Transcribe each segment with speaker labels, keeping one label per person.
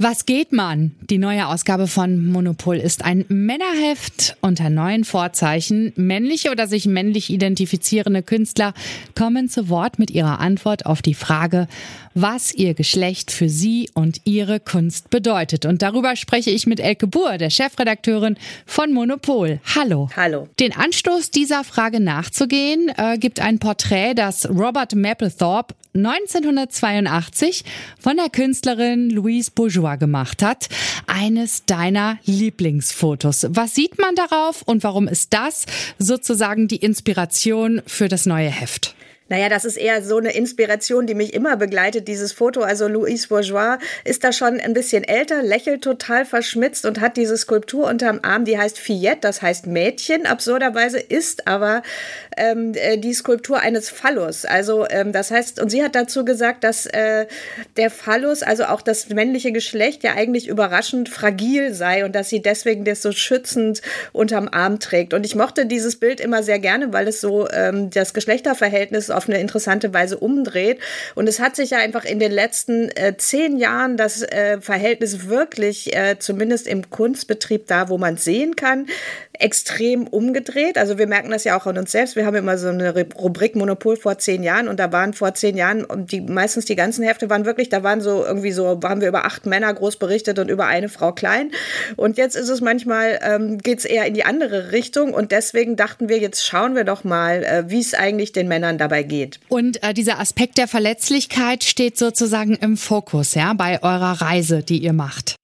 Speaker 1: Was geht, man? Die neue Ausgabe von Monopol ist ein Männerheft unter neuen Vorzeichen. Männliche oder sich männlich identifizierende Künstler kommen zu Wort mit ihrer Antwort auf die Frage, was ihr Geschlecht für sie und ihre Kunst bedeutet. Und darüber spreche ich mit Elke Buhr, der Chefredakteurin von Monopol. Hallo.
Speaker 2: Hallo.
Speaker 1: Den Anstoß dieser Frage nachzugehen, äh, gibt ein Porträt, das Robert Mapplethorpe 1982 von der Künstlerin Louise Bourgeois gemacht hat. Eines deiner Lieblingsfotos. Was sieht man darauf und warum ist das sozusagen die Inspiration für das neue Heft?
Speaker 2: Naja, das ist eher so eine Inspiration, die mich immer begleitet, dieses Foto. Also Louise Bourgeois ist da schon ein bisschen älter, lächelt total verschmitzt und hat diese Skulptur unterm Arm, die heißt Fillette, das heißt Mädchen. Absurderweise ist aber ähm, äh, die Skulptur eines Phallus. Also ähm, das heißt, und sie hat dazu gesagt, dass äh, der Phallus, also auch das männliche Geschlecht, ja eigentlich überraschend fragil sei und dass sie deswegen das so schützend unterm Arm trägt. Und ich mochte dieses Bild immer sehr gerne, weil es so ähm, das Geschlechterverhältnis auf eine interessante Weise umdreht. Und es hat sich ja einfach in den letzten äh, zehn Jahren das äh, Verhältnis wirklich, äh, zumindest im Kunstbetrieb da, wo man sehen kann, extrem umgedreht. Also wir merken das ja auch an uns selbst. Wir haben immer so eine Rubrik Monopol vor zehn Jahren und da waren vor zehn Jahren und die meistens die ganzen Hefte waren wirklich, da waren so irgendwie so, haben wir über acht Männer groß berichtet und über eine Frau klein. Und jetzt ist es manchmal, ähm, geht es eher in die andere Richtung und deswegen dachten wir, jetzt schauen wir doch mal, äh, wie es eigentlich den Männern dabei geht.
Speaker 1: Und äh, dieser Aspekt der Verletzlichkeit steht sozusagen im Fokus, ja, bei eurer Reise, die ihr macht.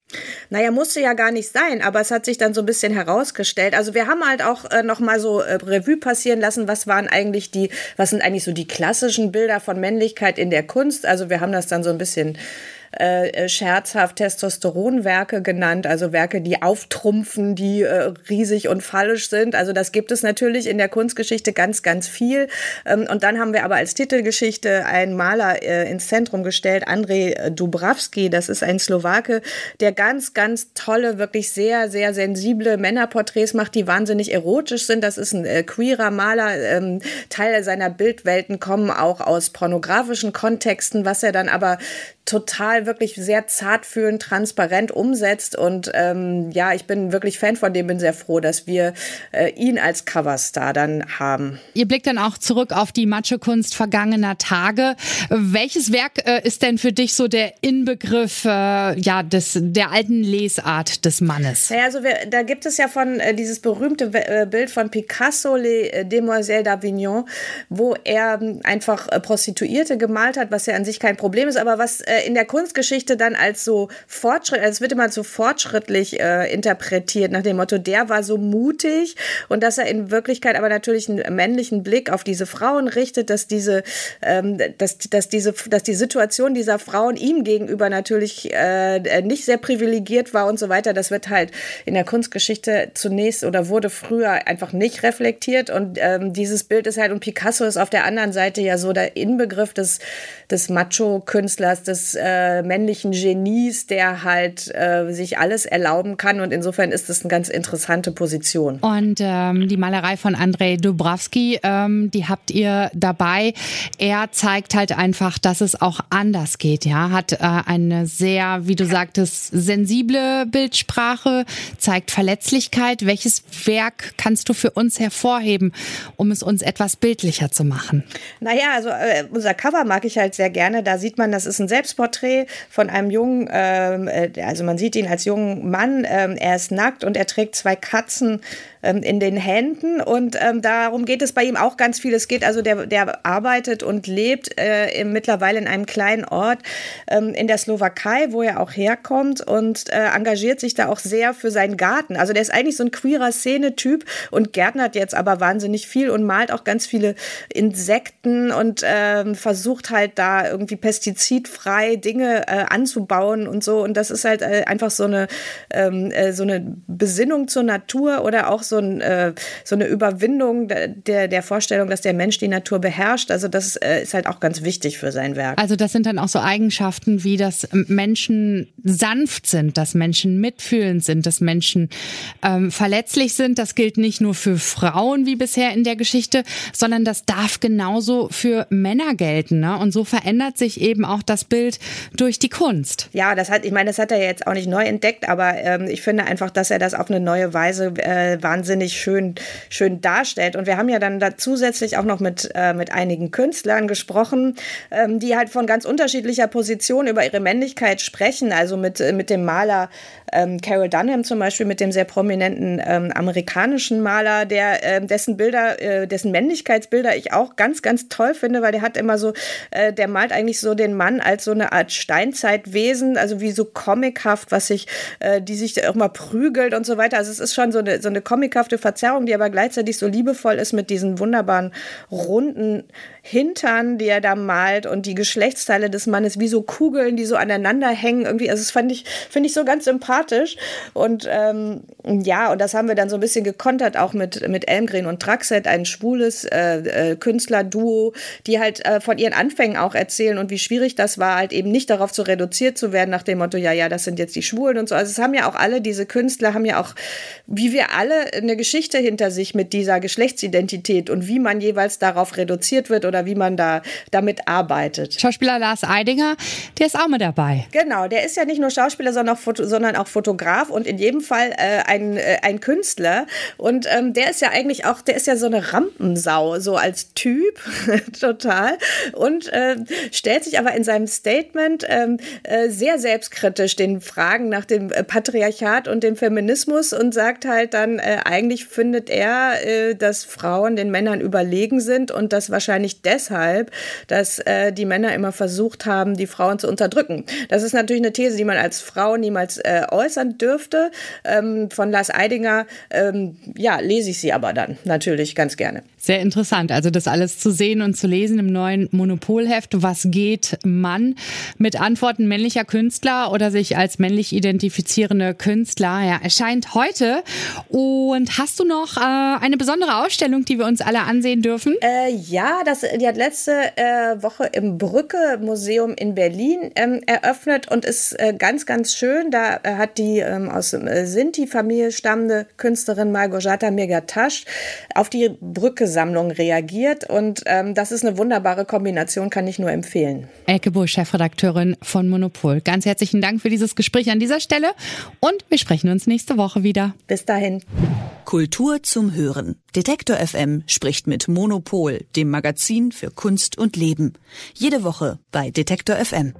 Speaker 2: Naja, musste ja gar nicht sein, aber es hat sich dann so ein bisschen herausgestellt. Also wir haben halt auch äh, noch mal so äh, Revue passieren lassen, was waren eigentlich die, was sind eigentlich so die klassischen Bilder von Männlichkeit in der Kunst. Also wir haben das dann so ein bisschen äh, äh, scherzhaft Testosteronwerke genannt, also Werke, die auftrumpfen, die äh, riesig und fallisch sind. Also das gibt es natürlich in der Kunstgeschichte ganz, ganz viel. Ähm, und dann haben wir aber als Titelgeschichte einen Maler äh, ins Zentrum gestellt, Andrej Dubravski. Das ist ein Slowake, der ganz, ganz tolle, wirklich sehr, sehr sensible Männerporträts macht, die wahnsinnig erotisch sind. Das ist ein äh, queerer Maler. Ähm, Teile seiner Bildwelten kommen auch aus pornografischen Kontexten, was er dann aber total wirklich sehr zartfühlend, transparent umsetzt. Und ähm, ja, ich bin wirklich Fan von dem, bin sehr froh, dass wir äh, ihn als Coverstar dann haben.
Speaker 1: Ihr blickt dann auch zurück auf die Macho-Kunst vergangener Tage. Welches Werk äh, ist denn für dich so der Inbegriff äh, ja, des, der alten Lesart des Mannes?
Speaker 2: Ja, also wir, da gibt es ja von äh, dieses berühmte äh, Bild von Picasso, Les äh, Demoiselles d'Avignon, wo er ähm, einfach Prostituierte gemalt hat, was ja an sich kein Problem ist, aber was in der Kunstgeschichte dann als so Fortschritt, als wird immer so fortschrittlich äh, interpretiert, nach dem Motto, der war so mutig und dass er in Wirklichkeit aber natürlich einen männlichen Blick auf diese Frauen richtet, dass diese, ähm, dass, dass diese, dass die Situation dieser Frauen ihm gegenüber natürlich äh, nicht sehr privilegiert war und so weiter. Das wird halt in der Kunstgeschichte zunächst oder wurde früher einfach nicht reflektiert und ähm, dieses Bild ist halt und Picasso ist auf der anderen Seite ja so der Inbegriff des, des Macho-Künstlers, des äh, männlichen Genies, der halt äh, sich alles erlauben kann. Und insofern ist das eine ganz interessante Position.
Speaker 1: Und ähm, die Malerei von Andrei Dubravsky, ähm, die habt ihr dabei. Er zeigt halt einfach, dass es auch anders geht. Ja, hat äh, eine sehr, wie du sagtest, sensible Bildsprache, zeigt Verletzlichkeit. Welches Werk kannst du für uns hervorheben, um es uns etwas bildlicher zu machen?
Speaker 2: Naja, also äh, unser Cover mag ich halt sehr gerne. Da sieht man, das ist ein Selbst Selbstporträt von einem jungen, ähm, äh, also man sieht ihn als jungen Mann, ähm, er ist nackt und er trägt zwei Katzen ähm, in den Händen und ähm, darum geht es bei ihm auch ganz viel. Es geht also, der, der arbeitet und lebt äh, im, mittlerweile in einem kleinen Ort ähm, in der Slowakei, wo er auch herkommt und äh, engagiert sich da auch sehr für seinen Garten. Also der ist eigentlich so ein queerer Szene-Typ und gärtnert jetzt aber wahnsinnig viel und malt auch ganz viele Insekten und ähm, versucht halt da irgendwie pestizidfrei Dinge Dinge äh, anzubauen und so. Und das ist halt äh, einfach so eine, ähm, äh, so eine Besinnung zur Natur oder auch so, ein, äh, so eine Überwindung der, der Vorstellung, dass der Mensch die Natur beherrscht. Also das äh, ist halt auch ganz wichtig für sein Werk.
Speaker 1: Also das sind dann auch so Eigenschaften wie, dass Menschen sanft sind, dass Menschen mitfühlend sind, dass Menschen ähm, verletzlich sind. Das gilt nicht nur für Frauen wie bisher in der Geschichte, sondern das darf genauso für Männer gelten. Ne? Und so verändert sich eben auch das Bild durch die Kunst.
Speaker 2: Ja, das hat, ich meine, das hat er jetzt auch nicht neu entdeckt, aber ähm, ich finde einfach, dass er das auf eine neue Weise äh, wahnsinnig schön, schön darstellt. Und wir haben ja dann da zusätzlich auch noch mit, äh, mit einigen Künstlern gesprochen, ähm, die halt von ganz unterschiedlicher Position über ihre Männlichkeit sprechen. Also mit, äh, mit dem Maler ähm, Carol Dunham zum Beispiel, mit dem sehr prominenten ähm, amerikanischen Maler, der äh, dessen Bilder, äh, dessen Männlichkeitsbilder ich auch ganz, ganz toll finde, weil der hat immer so, äh, der malt eigentlich so den Mann als so eine Art Steinzeitwesen, also wie so comichaft, was sich, äh, die sich auch mal prügelt und so weiter. Also es ist schon so eine, so eine comichafte Verzerrung, die aber gleichzeitig so liebevoll ist mit diesen wunderbaren runden Hintern, die er da malt und die Geschlechtsteile des Mannes wie so Kugeln, die so aneinander hängen. Irgendwie, also das fand ich, finde ich so ganz sympathisch. Und ähm, ja, und das haben wir dann so ein bisschen gekontert, auch mit, mit Elmgren und Traxet, ein schwules äh, äh, Künstlerduo, die halt äh, von ihren Anfängen auch erzählen und wie schwierig das war, halt eben nicht darauf zu reduziert zu werden, nach dem Motto, ja, ja, das sind jetzt die Schwulen und so. Also es haben ja auch alle, diese Künstler haben ja auch, wie wir alle, eine Geschichte hinter sich mit dieser Geschlechtsidentität und wie man jeweils darauf reduziert wird oder wie man da damit arbeitet.
Speaker 1: Schauspieler Lars Eidinger, der ist auch mit dabei.
Speaker 2: Genau, der ist ja nicht nur Schauspieler, sondern auch, Foto, sondern auch Fotograf und in jedem Fall äh, ein, äh, ein Künstler. Und ähm, der ist ja eigentlich auch, der ist ja so eine Rampensau, so als Typ, total. Und äh, stellt sich aber in seinem Statement ähm, äh, sehr selbstkritisch den Fragen nach dem äh, Patriarchat und dem Feminismus und sagt halt dann, äh, eigentlich findet er, dass Frauen den Männern überlegen sind und das wahrscheinlich deshalb, dass äh, die Männer immer versucht haben, die Frauen zu unterdrücken. Das ist natürlich eine These, die man als Frau niemals äh, äußern dürfte. Ähm, von Lars Eidinger, ähm, ja, lese ich sie aber dann natürlich ganz gerne.
Speaker 1: Sehr interessant, also das alles zu sehen und zu lesen im neuen Monopolheft. Was geht Mann mit Antworten männlicher Künstler oder sich als männlich identifizierende Künstler? Ja, erscheint heute. Und hast du noch äh, eine besondere Ausstellung, die wir uns alle ansehen dürfen?
Speaker 2: Äh, ja, das die hat letzte äh, Woche im Brücke Museum in Berlin ähm, eröffnet und ist äh, ganz, ganz schön. Da äh, hat die ähm, aus äh, Sinti-Familie stammende Künstlerin Margojata Megatasch auf die Brücke-Sammlung reagiert und ähm, das ist eine wunderbare Kombination, kann ich nur empfehlen.
Speaker 1: Elke Bull, Chefredakteurin von Monopol. Ganz herzlichen Dank für dieses Gespräch an dieser Stelle und wir sprechen uns nächste Woche wieder.
Speaker 2: Bis dahin.
Speaker 3: Kultur zum Hören. Detektor FM spricht mit Monopol, dem Magazin für Kunst und Leben. Jede Woche bei Detektor FM.